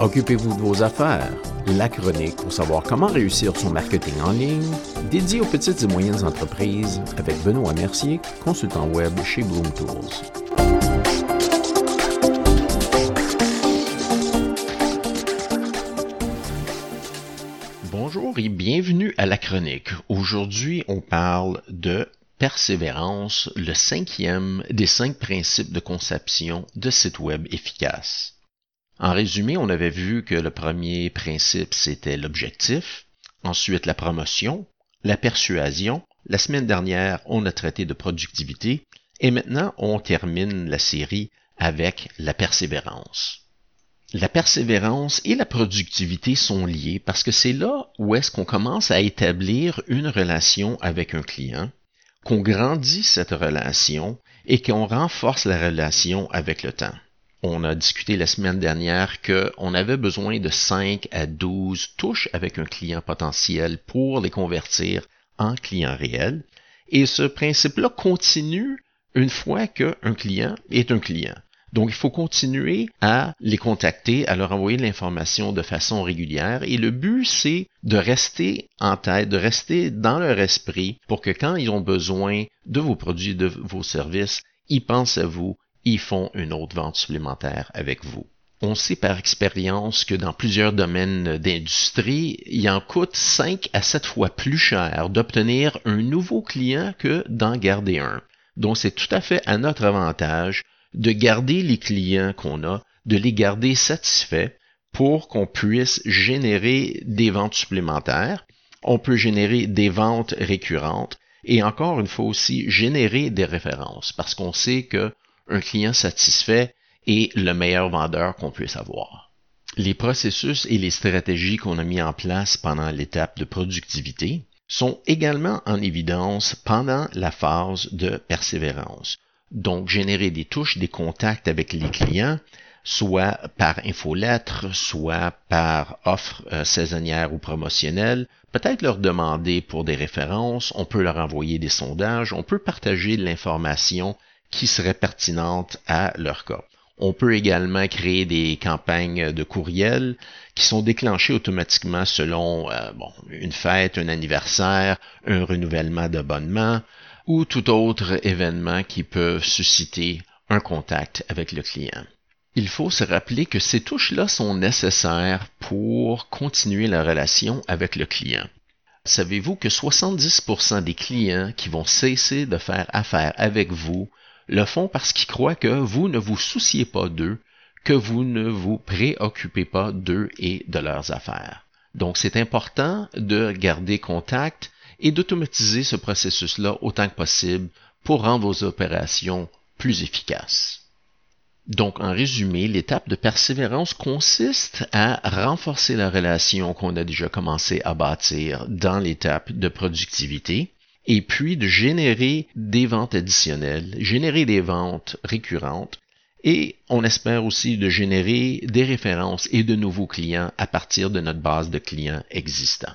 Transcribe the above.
Occupez-vous de vos affaires. La chronique pour savoir comment réussir son marketing en ligne, dédié aux petites et moyennes entreprises avec Benoît Mercier, consultant web chez Bloom Tools. Bonjour et bienvenue à la chronique. Aujourd'hui, on parle de persévérance, le cinquième des cinq principes de conception de site web efficace. En résumé, on avait vu que le premier principe, c'était l'objectif, ensuite la promotion, la persuasion, la semaine dernière, on a traité de productivité, et maintenant, on termine la série avec la persévérance. La persévérance et la productivité sont liées parce que c'est là où est-ce qu'on commence à établir une relation avec un client, qu'on grandit cette relation et qu'on renforce la relation avec le temps. On a discuté la semaine dernière qu'on avait besoin de 5 à 12 touches avec un client potentiel pour les convertir en client réel. Et ce principe-là continue une fois qu'un client est un client. Donc, il faut continuer à les contacter, à leur envoyer l'information de façon régulière. Et le but, c'est de rester en tête, de rester dans leur esprit pour que quand ils ont besoin de vos produits, de vos services, ils pensent à vous, ils font une autre vente supplémentaire avec vous. On sait par expérience que dans plusieurs domaines d'industrie, il en coûte 5 à 7 fois plus cher d'obtenir un nouveau client que d'en garder un. Donc c'est tout à fait à notre avantage de garder les clients qu'on a, de les garder satisfaits pour qu'on puisse générer des ventes supplémentaires. On peut générer des ventes récurrentes et encore une fois aussi générer des références parce qu'on sait que un client satisfait est le meilleur vendeur qu'on puisse avoir. Les processus et les stratégies qu'on a mis en place pendant l'étape de productivité sont également en évidence pendant la phase de persévérance. Donc, générer des touches, des contacts avec les clients, soit par infolettre, soit par offre euh, saisonnière ou promotionnelle, peut-être leur demander pour des références, on peut leur envoyer des sondages, on peut partager l'information qui serait pertinente à leur cas. On peut également créer des campagnes de courriel qui sont déclenchées automatiquement selon euh, une fête, un anniversaire, un renouvellement d'abonnement ou tout autre événement qui peut susciter un contact avec le client. Il faut se rappeler que ces touches-là sont nécessaires pour continuer la relation avec le client. Savez-vous que 70% des clients qui vont cesser de faire affaire avec vous le font parce qu'ils croient que vous ne vous souciez pas d'eux, que vous ne vous préoccupez pas d'eux et de leurs affaires. Donc c'est important de garder contact et d'automatiser ce processus-là autant que possible pour rendre vos opérations plus efficaces. Donc, en résumé, l'étape de persévérance consiste à renforcer la relation qu'on a déjà commencé à bâtir dans l'étape de productivité et puis de générer des ventes additionnelles, générer des ventes récurrentes et on espère aussi de générer des références et de nouveaux clients à partir de notre base de clients existants.